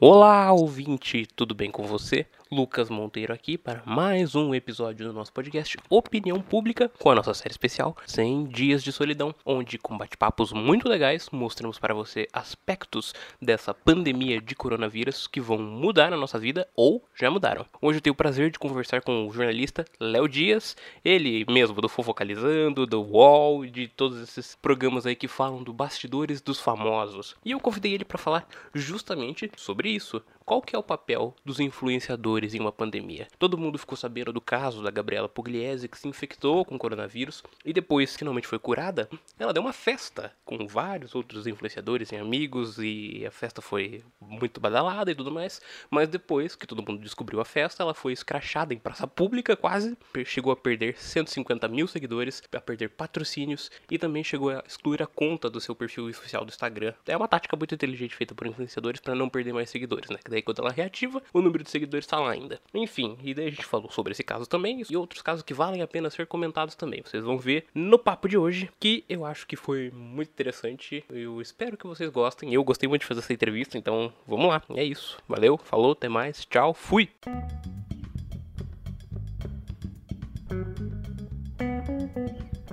Olá, ouvinte, tudo bem com você? Lucas Monteiro aqui para mais um episódio do nosso podcast Opinião Pública com a nossa série especial 100 Dias de Solidão, onde com bate-papos muito legais mostramos para você aspectos dessa pandemia de coronavírus que vão mudar a nossa vida ou já mudaram. Hoje eu tenho o prazer de conversar com o jornalista Léo Dias, ele mesmo do Fofocalizando, do UOL, de todos esses programas aí que falam do bastidores dos famosos. E eu convidei ele para falar justamente sobre isso. Qual que é o papel dos influenciadores em uma pandemia? Todo mundo ficou sabendo do caso da Gabriela Pugliese que se infectou com coronavírus e depois finalmente foi curada. Ela deu uma festa com vários outros influenciadores e amigos e a festa foi muito badalada e tudo mais. Mas depois que todo mundo descobriu a festa, ela foi escrachada em praça pública quase, chegou a perder 150 mil seguidores, a perder patrocínios e também chegou a excluir a conta do seu perfil oficial do Instagram. É uma tática muito inteligente feita por influenciadores para não perder mais seguidores, né? Daí quando ela reativa, o número de seguidores está lá ainda. Enfim, e daí a gente falou sobre esse caso também e outros casos que valem a pena ser comentados também. Vocês vão ver no papo de hoje, que eu acho que foi muito interessante. Eu espero que vocês gostem. Eu gostei muito de fazer essa entrevista, então vamos lá. É isso. Valeu, falou, até mais. Tchau, fui.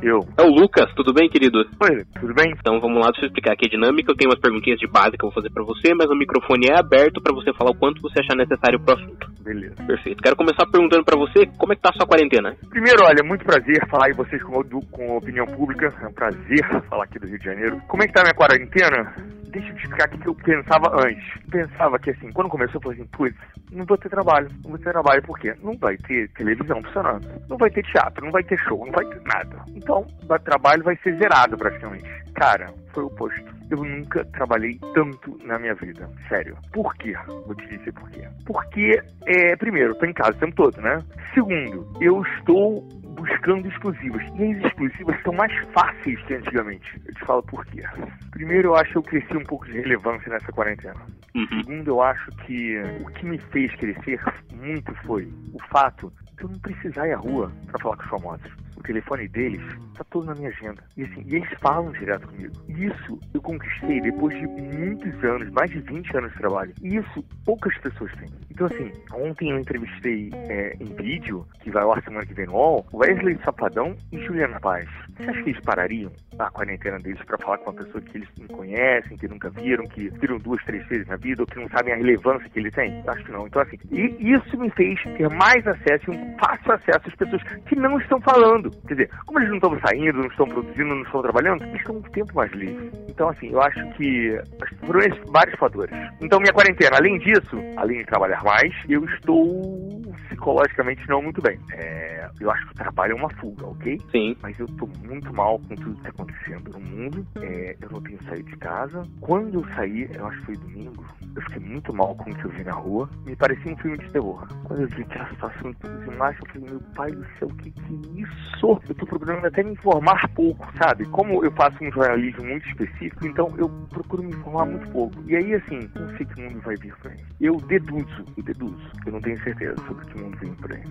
Eu. É o Lucas, tudo bem, querido? Oi, tudo bem? Então vamos lá, deixa eu explicar aqui a dinâmica. Eu tenho umas perguntinhas de base que eu vou fazer pra você, mas o microfone é aberto pra você falar o quanto você achar necessário pro assunto. Beleza. Perfeito. Quero começar perguntando pra você como é que tá a sua quarentena. Primeiro, olha, muito prazer falar com vocês com, com opinião pública. É um prazer falar aqui do Rio de Janeiro. Como é que tá a minha quarentena? Deixa eu te explicar o que eu pensava antes. Pensava que assim, quando começou, eu falei assim, putz, não vou ter trabalho. Não vou ter trabalho por quê? Não vai ter televisão funcionando. Não vai ter teatro, não vai ter show, não vai ter nada. Então, o trabalho vai ser zerado praticamente. Cara, foi o oposto. Eu nunca trabalhei tanto na minha vida. Sério. Por quê? Vou te dizer por quê. Porque, é, primeiro, eu tô em casa o tempo todo, né? Segundo, eu estou buscando exclusivas. E as exclusivas são mais fáceis que antigamente. Eu te falo por quê. Primeiro, eu acho que eu cresci um pouco de relevância nessa quarentena. Uhum. Segundo, eu acho que o que me fez crescer muito foi o fato de eu não precisar ir à rua para falar com os famosos. Telefone deles tá todo na minha agenda. E assim, e eles falam direto comigo. Isso eu conquistei depois de muitos anos, mais de 20 anos de trabalho. E isso poucas pessoas têm. Então assim, ontem eu entrevistei é, em vídeo, que vai ar semana que vem no UOL, Wesley Sapadão e Juliana Paz. Você acha que eles parariam a quarentena deles para falar com uma pessoa que eles não conhecem, que nunca viram, que viram duas, três vezes na vida, ou que não sabem a relevância que ele tem? Acho que não. Então assim, e isso me fez ter mais acesso, um fácil acesso às pessoas que não estão falando. Quer dizer, como eles não estão saindo, não estão produzindo, não estão trabalhando, eles estão um tempo mais livre. Então, assim, eu acho que foram vários fatores. Então, minha quarentena, além disso, além de trabalhar mais, eu estou psicologicamente não muito bem. É, eu acho que o trabalho é uma fuga, ok? Sim. Mas eu tô muito mal com tudo que tá acontecendo no mundo. É, eu não tenho saído de casa. Quando eu saí, eu acho que foi domingo, eu fiquei muito mal com o que eu vi na rua. Me parecia um filme de terror. Quando eu vi aquela situação de imagens, eu falei, meu pai do céu, o que que é isso? Eu tô procurando até me informar pouco, sabe? Como eu faço um jornalismo muito específico, então eu procuro me informar muito pouco. E aí, assim, não sei que mundo vai vir pra mim. Eu deduzo, eu deduzo. Eu não tenho certeza sobre que mundo vem por aí.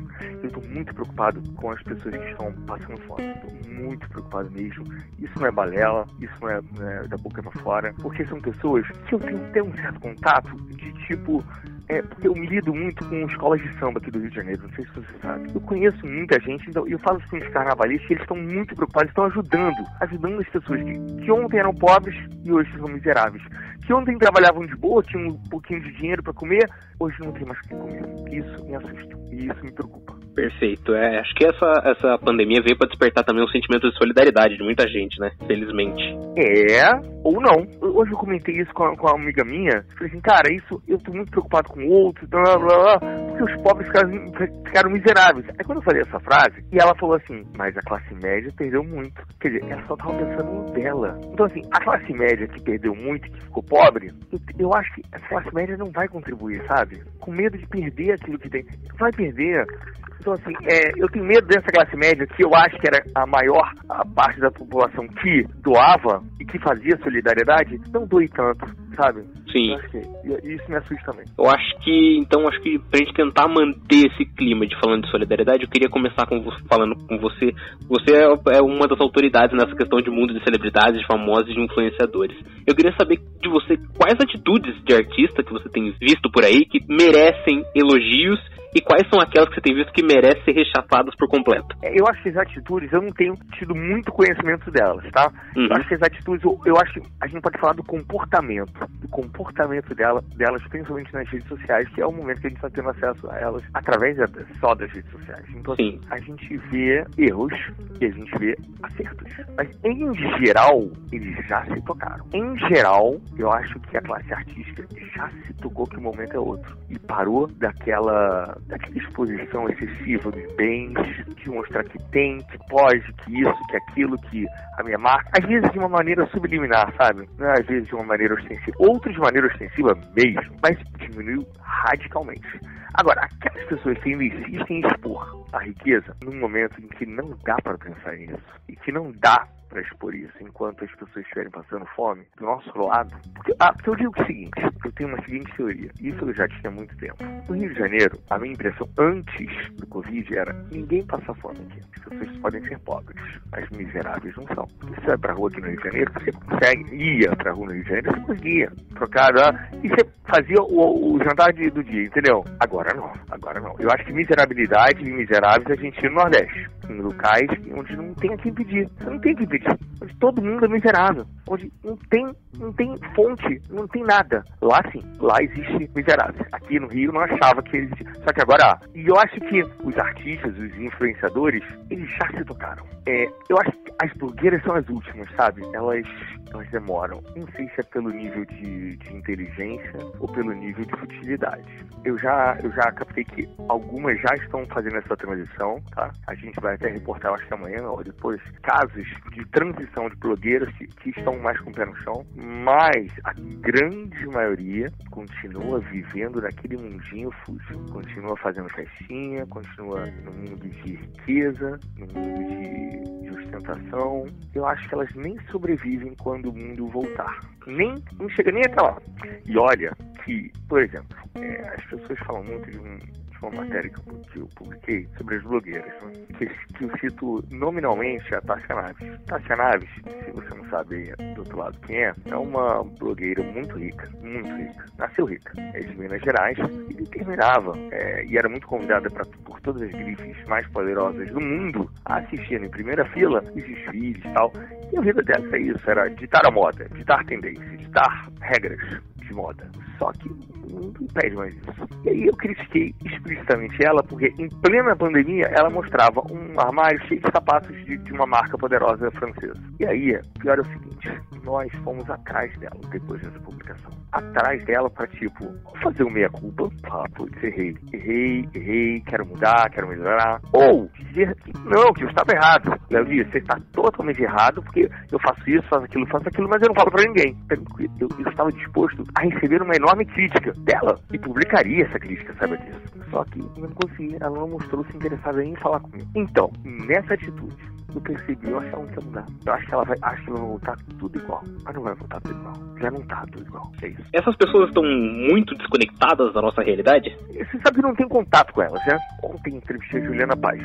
Eu tô muito preocupado com as pessoas que estão passando fome. Tô muito preocupado mesmo. Isso não é balela, isso não é, é da boca pra fora. Porque são pessoas que eu tenho até um certo contato de tipo é, porque eu me lido muito com escolas de samba aqui do Rio de Janeiro, não sei se você sabe. Eu conheço muita gente, então eu falo com os carnavalistas eles estão muito preocupados, estão ajudando, ajudando as pessoas que, que ontem eram pobres e hoje são miseráveis. Que ontem trabalhavam de boa, tinham um pouquinho de dinheiro para comer, hoje não tem mais o que comer. Isso me assusta e isso me preocupa. Perfeito. É, acho que essa, essa pandemia veio para despertar também um sentimento de solidariedade de muita gente, né? Felizmente. É, ou não. Hoje eu comentei isso com, com uma amiga minha. Falei assim, cara, isso eu tô muito preocupado com o outro, blá blá blá, porque os pobres ficaram, ficaram miseráveis. Aí quando eu falei essa frase, e ela falou assim, mas a classe média perdeu muito. Quer dizer, ela só tava pensando dela. Então assim, a classe média que perdeu muito, que ficou pobre, eu, eu acho que a classe média não vai contribuir, sabe? Com medo de perder aquilo que tem. Vai perder. Então, assim, é, eu tenho medo dessa classe média, que eu acho que era a maior a parte da população que doava e que fazia solidariedade, não doe tanto, sabe? Sim. isso me assusta também. Eu acho que, então, acho que pra gente tentar manter esse clima de falando de solidariedade, eu queria começar com falando com você. Você é, é uma das autoridades nessa questão de mundo de celebridades, de famosos e de influenciadores. Eu queria saber de você quais atitudes de artista que você tem visto por aí que merecem elogios e quais são aquelas que você tem visto que merecem ser rechaçadas por completo? É, eu acho que as atitudes, eu não tenho tido muito conhecimento delas, tá? Uhum. Eu acho que as atitudes, eu, eu, acho que a gente pode falar do comportamento, do comportamento dela, delas, principalmente nas redes sociais, que é o momento que a gente está tendo acesso a elas através só das redes sociais. Então, Sim. a gente vê erros e a gente vê acertos. Mas, em geral, eles já se tocaram. Em geral, eu acho que a classe artística já se tocou que o momento é outro. E parou daquela daquela exposição excessiva dos bens, de mostrar que tem, que pode, que isso, que aquilo, que a minha marca, às vezes de uma maneira subliminar, sabe? É às vezes de uma maneira ostensiva, outras de maneira ostensiva mesmo, mas diminuiu radicalmente. Agora, aquelas pessoas que ainda insistem em expor a riqueza num momento em que não dá para pensar nisso e que não dá para expor isso enquanto as pessoas estiverem passando fome do nosso lado. Porque, ah, porque eu digo o seguinte, eu tenho uma seguinte teoria, isso eu já tinha há muito tempo. No Rio de Janeiro, a minha impressão antes do Covid era ninguém passa fome aqui. As pessoas podem ser pobres, mas miseráveis não são. Você vai pra rua aqui no Rio de Janeiro, você consegue, ia pra rua no Rio de Janeiro, você conseguia trocar, e você fazia o, o jantar de, do dia, entendeu? Agora não, agora não. Eu acho que miserabilidade e miseráveis a gente no Nordeste, em locais onde não tem a quem pedir. Você não tem que pedir onde todo mundo é miserável, onde não tem, não tem fonte, não tem nada. Lá sim, lá existe miserável. Aqui no Rio não achava que existia, só que agora. E eu acho que os artistas, os influenciadores, eles já se tocaram. É, eu acho que as blogueiras são as últimas, sabe? Elas, elas demoram. Não sei se é pelo nível de, de inteligência ou pelo nível de futilidade. Eu já, eu já captei que algumas já estão fazendo essa transição, tá? A gente vai até reportar, acho que amanhã ou depois, casos de transição de blogueiras que, que estão mais com o pé no chão, mas a grande maioria continua vivendo naquele mundinho fútil, continua fazendo festinha, continua no mundo de riqueza, no mundo de ostentação. Eu acho que elas nem sobrevivem quando o mundo voltar. Nem, não chega nem até lá. E olha que, por exemplo, é, as pessoas falam muito de um uma matéria que eu publiquei sobre as blogueiras, né? que, que, eu cito nominalmente a Tássia Naves. Tássia Naves, se você não sabe do outro lado quem é, é uma blogueira muito rica, muito rica. Nasceu rica, é de Minas Gerais e determinava, é, e era muito convidada pra, por todas as grifes mais poderosas do mundo a assistir em primeira fila os desfiles e tal. E a vida dela é isso, era ditar a moda, ditar tendências, ditar regras de moda. Só que não impede mais isso. E aí eu critiquei explicitamente ela, porque em plena pandemia ela mostrava um armário cheio de sapatos de, de uma marca poderosa francesa. E aí, pior é o seguinte, nós fomos atrás dela depois dessa publicação. Atrás dela para tipo, fazer o meia-culpa, falar, putz, errei, errei, errei, quero mudar, quero melhorar. Ou dizer que não, que eu estava errado. Léo Dias, você está totalmente errado, porque eu faço isso, faço aquilo, faço aquilo, mas eu não falo para ninguém. Eu, eu estava disposto a receber uma enorme crítica dela e publicaria essa crítica, sabe disso. Só que não consegui, ela não mostrou se interessada em falar comigo. Então, nessa atitude, eu percebi, eu achava que ia mudar. Eu acho que ela vai, acho que ela vai voltar tudo igual. Mas não vai voltar tudo igual. Já não tá tudo igual. É isso. Essas pessoas estão muito desconectadas da nossa realidade? Você sabe que não tem contato com elas, né? Ontem entrevistei a Juliana Paz.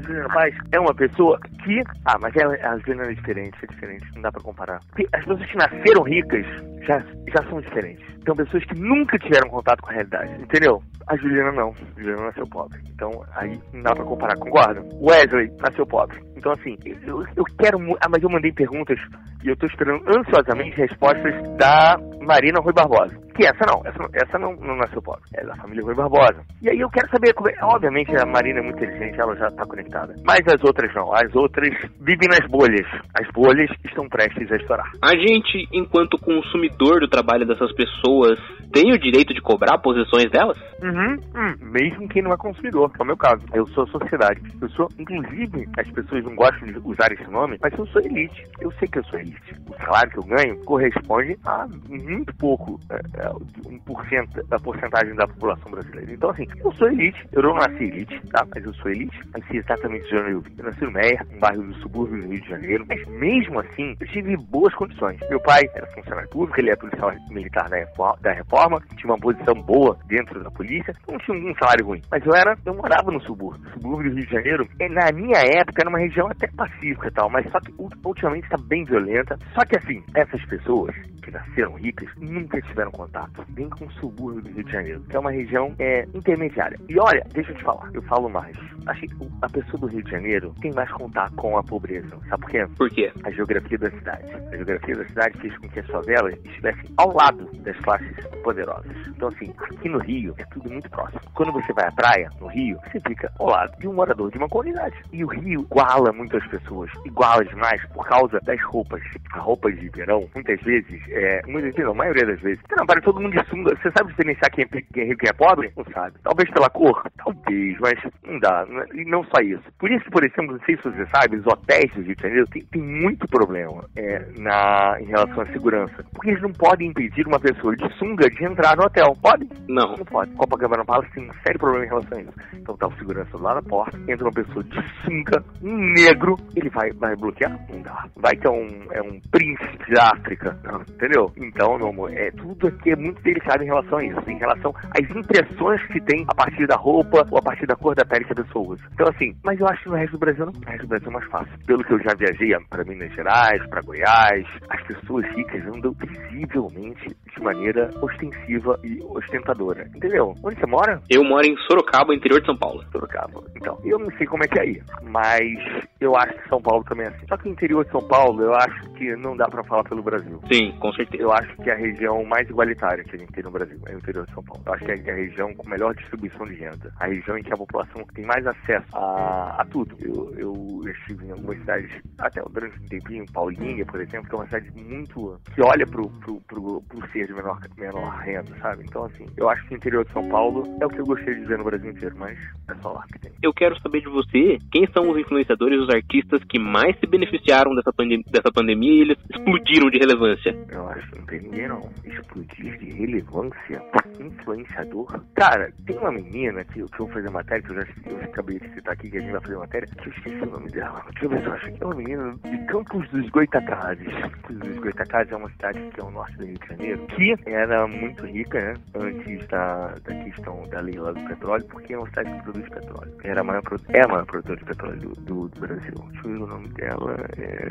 Juliana Paz é uma pessoa que. Ah, mas ela, a Juliana é diferente, é diferente. Não dá pra comparar. As pessoas que nasceram ricas já, já são diferentes. São pessoas que nunca tiveram contato com a realidade, entendeu? A Juliana não. A Juliana nasceu pobre. Então aí não dá pra comparar, concorda? Wesley nasceu pobre. Então, assim, eu, eu quero. Ah, mas eu mandei perguntas e eu tô esperando ansiosamente respostas da Marina Rui Barbosa. Que essa não, essa, essa não, não nasceu pobre, é da família Rui Barbosa. E aí eu quero saber, como é, obviamente a Marina é muito inteligente, ela já está conectada. Mas as outras não, as outras vivem nas bolhas. As bolhas estão prestes a estourar. A gente, enquanto consumidor do trabalho dessas pessoas, tem o direito de cobrar posições delas? Uhum, hum, mesmo quem não é consumidor, que é o meu caso. Eu sou sociedade. Eu sou, inclusive, as pessoas não gostam de usar esse nome, mas eu sou elite. Eu sei que eu sou elite. O salário que eu ganho corresponde a muito pouco. É, é, 1% da porcentagem da população brasileira. Então, assim, eu sou elite, eu não nasci elite, tá? Mas eu sou elite, nasci exatamente de onde eu nasci no Meia, um bairro do subúrbio do Rio de Janeiro, mas mesmo assim, eu tive boas condições. Meu pai era funcionário público, ele é policial militar da reforma, tinha uma posição boa dentro da polícia, não tinha um salário ruim. Mas eu era, eu morava no subúrbio. O subúrbio do Rio de Janeiro, na minha época, era uma região até pacífica e tal, mas só que ultimamente está bem violenta. Só que assim, essas pessoas que nasceram ricas nunca tiveram contato nem com o subúrbio do Rio de Janeiro, que é uma região é, intermediária. E olha, deixa eu te falar, eu falo mais. Acho que a pessoa do Rio de Janeiro tem mais contato com a pobreza. Sabe por quê? Por quê? A geografia da cidade. A geografia da cidade fez com que as favelas estivessem ao lado das classes poderosas. Então, assim, aqui no Rio é tudo muito próximo. Quando você vai à praia, no Rio, você fica ao lado de um morador de uma comunidade. E o Rio iguala muitas pessoas, iguala demais por causa das roupas. As roupas de verão, muitas vezes, é, muitas vezes, não, a maioria das vezes, você não para todo mundo de sunga. Você sabe diferenciar quem é, quem é rico e quem é pobre? Não sabe. Talvez pela cor? Talvez, mas não dá. E não só isso. Por isso, por exemplo, não sei se você sabe, os hotéis do Rio de Janeiro tem, tem muito problema é, na, em relação à segurança. Porque eles não podem impedir uma pessoa de sunga de entrar no hotel. Pode? Não. Não pode. Copacabana Palace tem um sério problema em relação a isso. Então tá o segurança lá na porta, entra uma pessoa de sunga, um negro, ele vai, vai bloquear? Não dá. Vai que é um, é um príncipe da África. Não, entendeu? Então, meu amor, é, tudo aqui é muito delicado em relação a isso. Em relação às impressões que tem a partir da roupa ou a partir da cor da pele que a pessoa usa. Então, assim, mas eu acho que no resto do Brasil não. No resto do Brasil é mais fácil. Pelo que eu já viajei para Minas Gerais, para Goiás, as pessoas ricas andam visivelmente de maneira ostensiva e ostentadora. Entendeu? Onde você mora? Eu moro em Sorocaba, interior de São Paulo. Sorocaba. Então, eu não sei como é que é aí, mas eu acho que São Paulo também é assim. Só que o interior de São Paulo, eu acho que não dá para falar pelo Brasil. Sim, com certeza. Eu acho que é a região mais igualitária que a gente tem no Brasil é o interior de São Paulo. Eu acho que é a região com melhor distribuição de renda. A região em que a população tem mais acesso a, a tudo. Eu, eu estive em algumas cidades, até durante um tempinho, Paulinha, por exemplo, que é uma cidade muito. que olha pro, pro, pro, pro ser de menor, menor renda, sabe? Então, assim, eu acho que o interior de São Paulo é o que eu gostaria de ver no Brasil inteiro, mas é só lá que tem. Eu quero saber de você quem são os influenciadores, os artistas que mais se beneficiaram dessa, pandem dessa pandemia e eles explodiram de relevância. Eu acho que não tem ninguém não. Explodir de relevância? Influenciador? Cara, tem uma menina que, que eu vou fazer matéria, que eu já eu acabei de citar aqui, que a gente vai fazer matéria, que eu esqueci o nome dela. Deixa eu ver se eu acho que é uma menina de Campos dos Goitacazes. Campos dos Goitacazes é uma cidade que é o norte do Rio de Janeiro, que era muito rica, né? Antes da, da questão da lei lá do petróleo, porque é uma cidade que produz petróleo. Era a maior, é a maior produtora de petróleo do, do, do Brasil. Deixa eu ver o nome dela. É.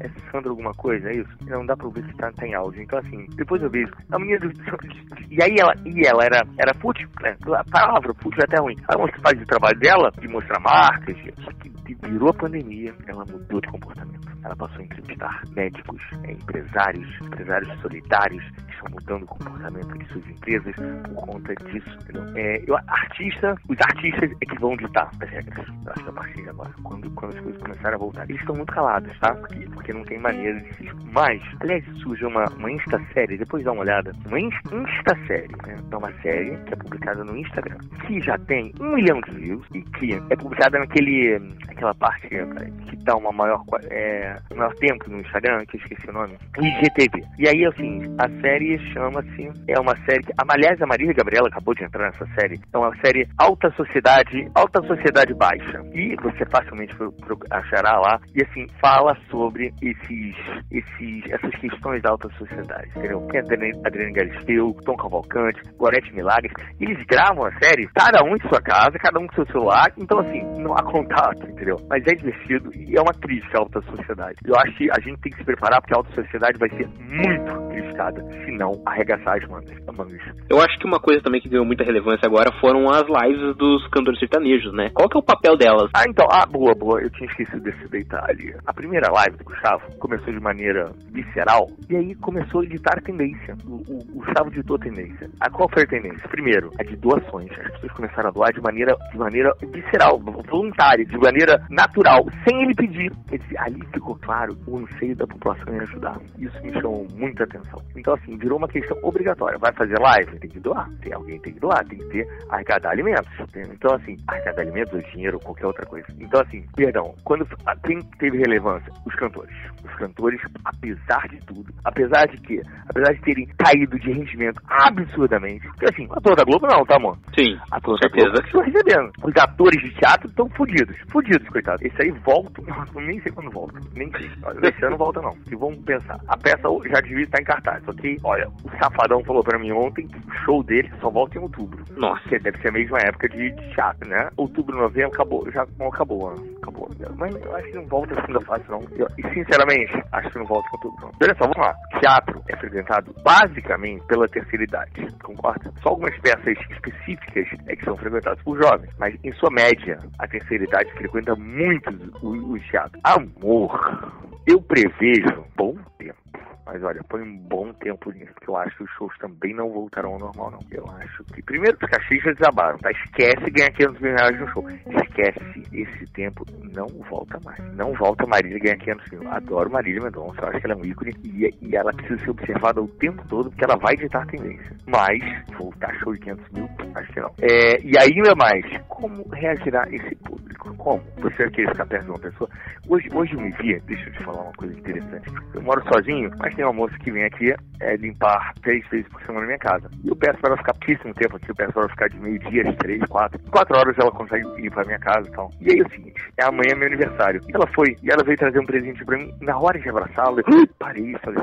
É Sandra alguma coisa, é isso? Não dá pra ver se tá, tá em áudio. Então, assim, depois eu vejo. A menina do. E aí ela, e ela era, era fútil, né? A palavra fútil é até ruim. Ela faz o trabalho dela de mostrar marcas, só que virou a pandemia, ela mudou de comportamento. Ela passou a entrevistar médicos, é, empresários, empresários solidários que estão mudando o comportamento de suas empresas por conta disso. É, eu, artista, os artistas é que vão ditar as regras. Eu acho que a partir agora, quando, quando as coisas começarem a voltar. Eles estão muito calados, tá? Porque, porque não tem maneira de se. Mas, aliás, surge uma, uma Insta-série, depois dá uma olhada. Uma Insta-série, né? É uma série que é publicada no Instagram, que já tem um milhão de views e que é publicada naquele aquela parte que dá uma maior, é, maior tempo no Instagram, que eu esqueci o nome, IGTV. E aí, assim, a série chama-se, é uma série que, aliás, a Maria Gabriela acabou de entrar nessa série, é uma série Alta Sociedade, Alta Sociedade Baixa. E você facilmente achará lá, e assim, fala sobre esses, esses, essas questões da alta sociedade, entendeu? Tem a Adriane Galisteu, Tom Cavalcante, Gorete Milagres, eles gravam a série, cada um em sua casa, cada um com seu celular, então assim, não há contato, entendeu? Mas é divertido e é uma crítica à alta sociedade. Eu acho que a gente tem que se preparar porque a alta sociedade vai ser muito criticada, se não arregaçar as mangas. Eu acho que uma coisa também que ganhou muita relevância agora foram as lives dos cantores sertanejos, né? Qual que é o papel delas? Ah, então, ah, boa, boa, eu tinha esquecido desse detalhe. A primeira live do Gustavo começou de maneira visceral e aí começou a editar tendência. O, o, o Gustavo ditou tendência. A qual foi a tendência? Primeiro, a de doações. As pessoas começaram a doar de maneira, de maneira visceral, voluntária, de maneira natural, sem ele pedir. Quer dizer, ali ficou claro o anseio da população em ajudar. Isso me chamou muita atenção. Então, assim, virou uma questão obrigatória. Vai fazer live? Tem que doar. Tem alguém tem que doar, tem que ter arrecadar alimentos. Então, assim, arrecadar alimentos ou dinheiro ou qualquer outra coisa. Então, assim, perdão, quando quem teve relevância? Os cantores. Os cantores, apesar de tudo, apesar de que, apesar de terem caído de rendimento absurdamente, porque assim, ator da Globo não, tá, mano? Sim. Ator da Globo estão recebendo. Os atores de teatro estão fodidos. Fodidos, coitado. Esse aí volta, não, nem sei quando volta. Nem sei. Esse ano volta não. E vamos pensar. A peça já devia estar em cartaz, ok? Olha, o Safadão falou pra mim ontem que o show dele só volta em outubro. Nossa. Que deve ser a mesma época de, de teatro, né? Outubro, novembro, acabou. Já não acabou, né? Acabou. Mas eu acho que não volta a segunda fase, não. Eu, e sinceramente, acho que não volta em outubro, não. Olha só, vamos lá. Teatro é frequentado basicamente pela terceira idade, concorda? Só algumas peças específicas é que são frequentadas por jovens, mas em sua média, a terceira idade frequenta muito o, o teatro. Amor, eu prevejo bom tempo mas olha, põe um bom tempo nisso, porque eu acho que os shows também não voltarão ao normal, não. Eu acho que. Primeiro, os cachês já desabaram, tá? Esquece ganhar 500 mil reais no show. Esquece. Esse tempo não volta mais. Não volta Marília ganhar 500 mil. Adoro Marília Mendonça, eu acho que ela é um ícone e, e ela precisa ser observada o tempo todo, porque ela vai ditar tendência. Mas, voltar show de 500 mil, acho que não. É, e ainda mais, como reagirá esse público? Como? Você vai querer ficar perto de uma pessoa? Hoje, hoje eu me via, deixa eu te falar uma coisa interessante. Eu moro sozinho, mas tem uma moça que vem aqui é, limpar três vezes por semana na minha casa. E eu peço para ela ficar pouquíssimo tempo aqui, eu peço para ela ficar de meio-dia, três, quatro. Quatro horas ela consegue limpar a minha casa e tal. E aí é o seguinte, é amanhã meu aniversário. E ela foi, e ela veio trazer um presente pra mim. Na hora de abraçá-la, eu parei e falei,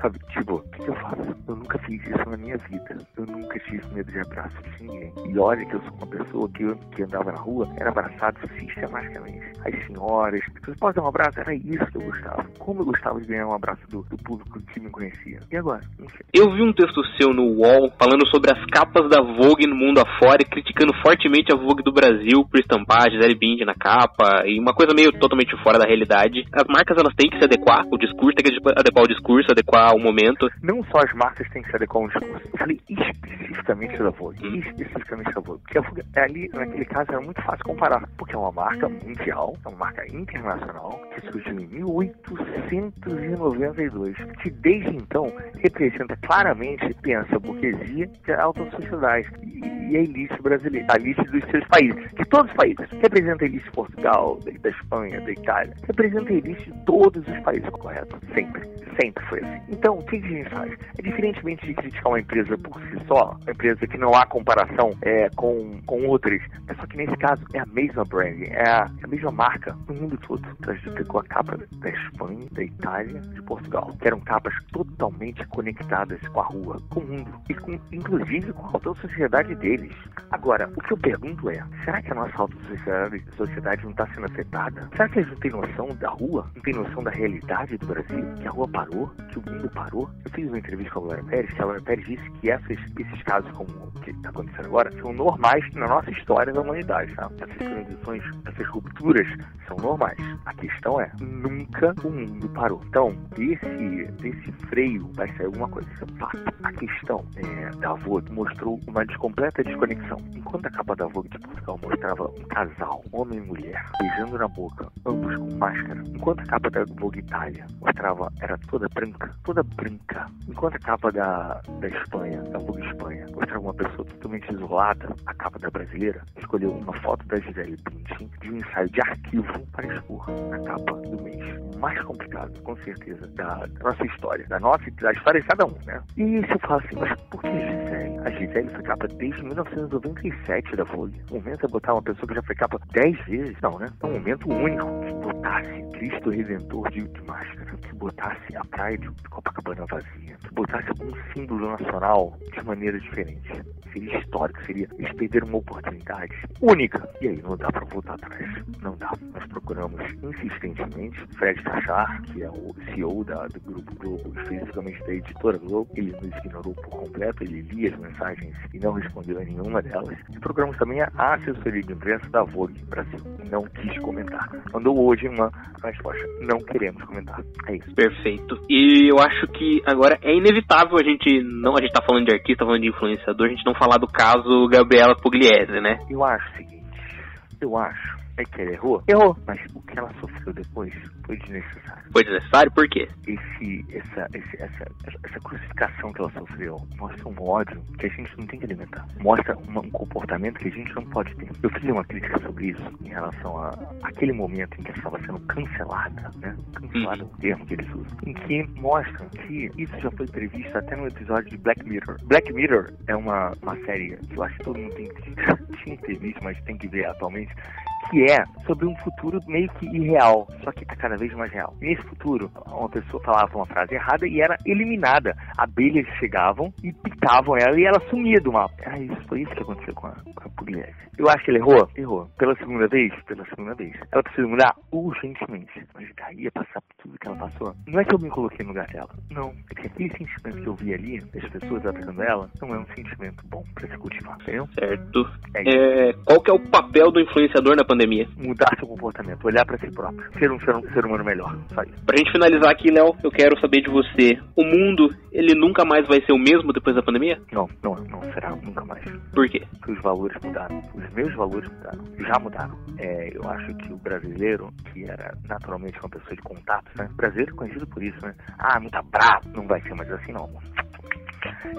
sabe, tipo, o que, eu faço? Eu nunca fiz isso na minha vida. Eu nunca tive medo de abraço de ninguém. E olha que eu sou uma pessoa que, que andava na rua, era abraçado sistematicamente. As senhoras, você pode dar um abraço? Era isso que eu gostava. Como eu gostava de ganhar um abraço do, do público que me conhecia. E agora? Eu vi um texto seu no UOL falando sobre as capas da Vogue no mundo afora e criticando fortemente a Vogue do Brasil por estampar Gisele Bündchen na capa e uma coisa meio totalmente fora da realidade. As marcas elas têm que se adequar, o discurso tem que adequar o discurso, adequar o momento. Não só as marcas têm que se adequar ao discurso. Eu falei especificamente da Vogue. Hum. Especificamente da Vogue. Porque a Vogue, ali, naquele caso, era muito fácil comparar. Porque é uma marca mundial, é uma marca internacional, que surgiu em 1892. Que desde então representa claramente, pensa, a burguesia e a alta sociedade e a elite brasileira, a elite dos seus países, de todos os países. Representa a elite de Portugal, da Espanha, da Itália. Representa a elite de todos os países, correto? Sempre. Sempre foi assim. Então, o que a gente faz? É diferentemente de criticar uma empresa por si só, uma empresa que não há comparação é, com, com outras, é só que nesse caso é a mesma branding, é a, é a mesma marca no mundo todo. Então, a gente pegou a capa da Espanha, da Itália, de Portugal, que eram capas totalmente conectadas com a rua, com o mundo, e com, inclusive com a alta sociedade deles. Agora, o que eu pergunto é, será que a nossa alta sociedade, sociedade não está sendo afetada? Será que eles não têm noção da rua? Não têm noção da realidade do Brasil? Que a rua parou? Que o mundo parou? Eu fiz uma entrevista com a Glória Pérez, que a Glória Pérez disse que essas, esses casos como o que está acontecendo agora são normais na nossa história da humanidade, tá? Essas transições, essas rupturas são normais. A questão é, nunca o mundo parou. Então, desse, desse freio vai sair alguma coisa, isso é fato. A questão é, da Vogue mostrou uma completa desconexão. Enquanto a capa da Vogue de Portugal mostrava um casal, homem e mulher, beijando na boca, ambos com máscara, enquanto a capa da Vogue Itália mostrava, era toda branca, toda branca, enquanto a capa da, da Espanha, da Vogue Espanha, mostrava uma pessoa totalmente isolada, a capa da brasileira escolheu uma foto da Gisele Bündchen de um ensaio de arquivo para expor na capa do mês. Mais complicado, com certeza, da nossa história, da nossa, da história de cada um, né? E se eu falo assim, mas por que Gisele? A Gisele foi capa desde 1997 da Vogue. O momento é botar uma pessoa que já foi capa 10 vezes? Não, né? É um momento único que botasse Cristo Redentor de, de máscara, que botasse a praia de Copacabana vazia, que botasse algum símbolo nacional de maneira diferente. Seria histórico, seria eles perderam uma oportunidade única. E aí não dá para voltar atrás. Não dá. Nós procuramos insistentemente Fred Tachar, que é o CEO da, do Grupo Globo, especificamente da editora Globo, ele nos ignorou por completo, ele lia as mensagens e não respondeu a nenhuma delas. E procuramos também a assessoria de imprensa da Vogue Brasil. Não quis comentar. Mandou hoje uma resposta. Não queremos comentar. É isso. Perfeito. E eu acho que agora é inevitável a gente não a gente tá falando de artista, falando de influenciador, a gente não falar do caso Gabriela Pugliese, né? Eu acho o seguinte. Eu acho é que ela errou? Errou. Mas o que ela sofreu depois foi desnecessário. Foi desnecessário por quê? Esse, essa, esse, essa, essa crucificação que ela sofreu mostra um ódio que a gente não tem que alimentar. Mostra uma, um comportamento que a gente não pode ter. Eu fiz uma crítica sobre isso em relação a aquele momento em que ela estava sendo cancelada, né? Cancelada é o termo que eles usam. Em que mostra que isso já foi previsto até no episódio de Black Mirror. Black Mirror é uma, uma série que eu acho que todo mundo tem que, tinha que ter visto, mas tem que ver atualmente, que é sobre um futuro meio que irreal, só que está cada vez mais real. Nesse futuro, uma pessoa falava uma frase errada e era eliminada. Abelhas chegavam e picavam ela e ela sumia do mapa. Era isso, foi isso que aconteceu com a, com a Pugliese. Eu acho que ele errou? Errou. Pela segunda vez? Pela segunda vez. Ela precisa mudar urgentemente. Mas daí a passar por tudo que ela passou. Não é que eu me coloquei no lugar dela. Não. É que aquele sentimento que eu vi ali, das pessoas atacando ela, não é um sentimento bom pra se cultivar, entendeu? Certo. É, é, qual que é o papel do influenciador na pandemia? Mudar seu comportamento, olhar para si próprio, ser um ser, um ser humano melhor. Só isso. Pra gente finalizar aqui, Léo, eu quero saber de você. O mundo, ele nunca mais vai ser o mesmo depois da pandemia? Não, não, não será nunca mais. Por quê? Porque os valores mudaram. Os meus valores mudaram. Já mudaram. É, eu acho que o brasileiro, que era naturalmente uma pessoa de contato, né? O brasileiro é conhecido por isso, né? Ah, muito bravo. Não vai ser mais assim, não.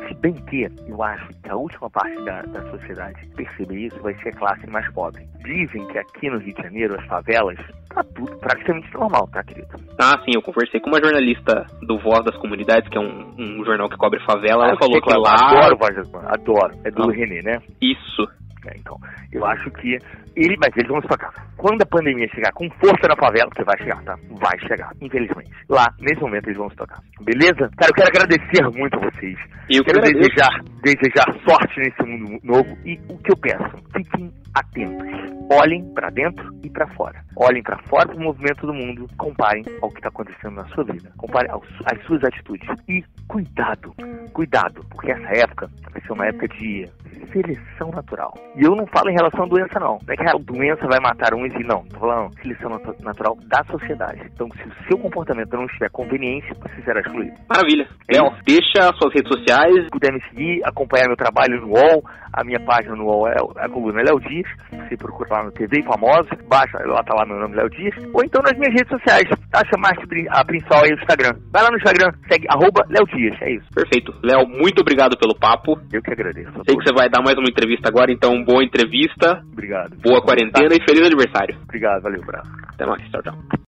Se bem que eu acho que a última parte da, da sociedade perceber isso vai ser a classe mais pobre. Dizem que aqui no Rio de Janeiro, as favelas, tá tudo praticamente normal, tá, querido? Ah, sim, eu conversei com uma jornalista do Voz das Comunidades, que é um, um jornal que cobre favela. Ah, ela falou que lá. Adoro Voz das Comunidades, adoro. É do ah. René, né? Isso. É, então, eu acho que ele, mas eles vão se tocar. Quando a pandemia chegar com força na favela, porque vai chegar, tá? Vai chegar, infelizmente. Lá, nesse momento, eles vão se tocar. Beleza? Cara, eu quero agradecer muito a vocês. Eu quero desejar, desejar sorte nesse mundo novo. E o que eu peço? Fiquem atentos. Olhem para dentro e para fora. Olhem para fora do movimento do mundo. Comparem ao que está acontecendo na sua vida. Comparem às suas atitudes. E cuidado, cuidado, porque essa época vai ser uma época de seleção natural. E eu não falo em relação à doença, não. Não é que a doença vai matar uns e não. Tô falando seleção natural da sociedade. Então, se o seu comportamento não estiver conveniência, você será excluído. Maravilha. É Léo, deixa suas redes sociais. Se puder me seguir, acompanhar meu trabalho no UOL. A minha página no UOL é a coluna Léo Dias. Você procura lá no TV Famosos, baixa, lá tá lá meu nome Léo Dias. Ou então nas minhas redes sociais. Acha mais a principal aí no Instagram. Vai lá no Instagram, segue arroba Léo Dias. É isso. Perfeito. Léo, muito obrigado pelo papo. Eu que agradeço. Sei que você vai dar mais uma entrevista agora, então boa entrevista. Obrigado. Boa quarentena e feliz aniversário. Obrigado, valeu, bravo. Até mais, tchau, tchau.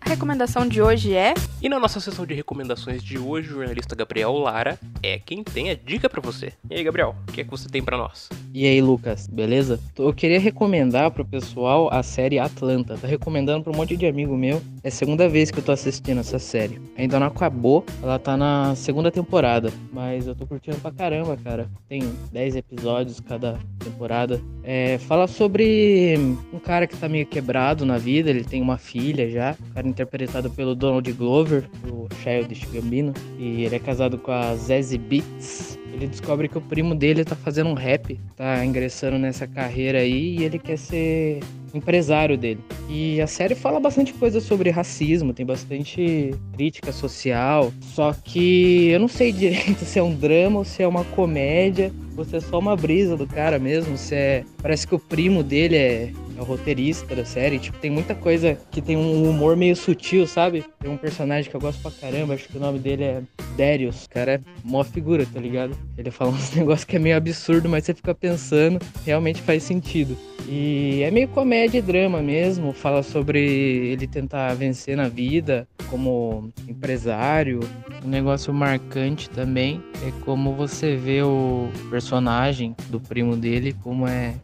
A recomendação de hoje é. E na nossa sessão de recomendações de hoje, o jornalista Gabriel Lara é quem tem a dica para você. E aí, Gabriel, o que é que você tem para nós? E aí, Lucas, beleza? Eu queria recomendar pro pessoal a série Atlanta. Tá recomendando pra um monte de amigo meu. É a segunda vez que eu tô assistindo essa série. Ainda não acabou, ela tá na segunda temporada. Mas eu tô curtindo pra caramba, cara. Tem 10 episódios cada temporada. É, fala sobre um cara que tá meio quebrado na vida, ele tem uma filha já. O cara interpretado pelo Donald Glover, o Childish Gambino, e ele é casado com a Zazie Beats. Ele descobre que o primo dele tá fazendo um rap, tá ingressando nessa carreira aí e ele quer ser empresário dele. E a série fala bastante coisa sobre racismo, tem bastante crítica social, só que eu não sei direito se é um drama ou se é uma comédia, ou se é só uma brisa do cara mesmo, se é... Parece que o primo dele é é o roteirista da série. Tipo, tem muita coisa que tem um humor meio sutil, sabe? Tem um personagem que eu gosto pra caramba, acho que o nome dele é Darius. O cara é mó figura, tá ligado? Ele fala uns negócios que é meio absurdo, mas você fica pensando, realmente faz sentido. E é meio comédia e drama mesmo, fala sobre ele tentar vencer na vida como empresário. Um negócio marcante também é como você vê o personagem do primo dele, como é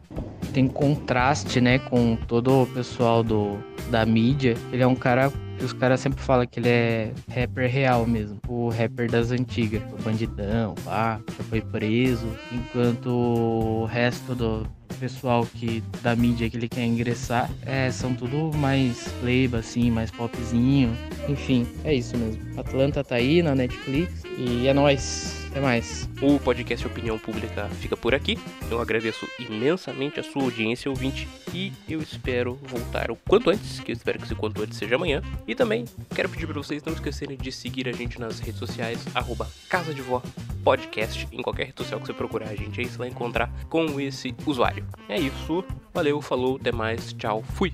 tem contraste, né, com todo o pessoal do, da mídia. Ele é um cara que os caras sempre falam que ele é rapper real mesmo. O rapper das antigas. O bandidão, pá, já foi preso. Enquanto o resto do pessoal que da mídia que ele quer ingressar é, são tudo mais playba, assim, mais popzinho. Enfim, é isso mesmo. Atlanta tá aí na Netflix e é nóis. Até mais. O podcast Opinião Pública fica por aqui. Eu agradeço imensamente a sua audiência, ouvinte, e eu espero voltar o quanto antes, que eu espero que esse quanto antes seja amanhã. E também quero pedir para vocês não esquecerem de seguir a gente nas redes sociais, arroba Casa de Vó Podcast, em qualquer rede social que você procurar a gente aí, você vai encontrar com esse usuário. É isso, valeu, falou, até mais, tchau, fui!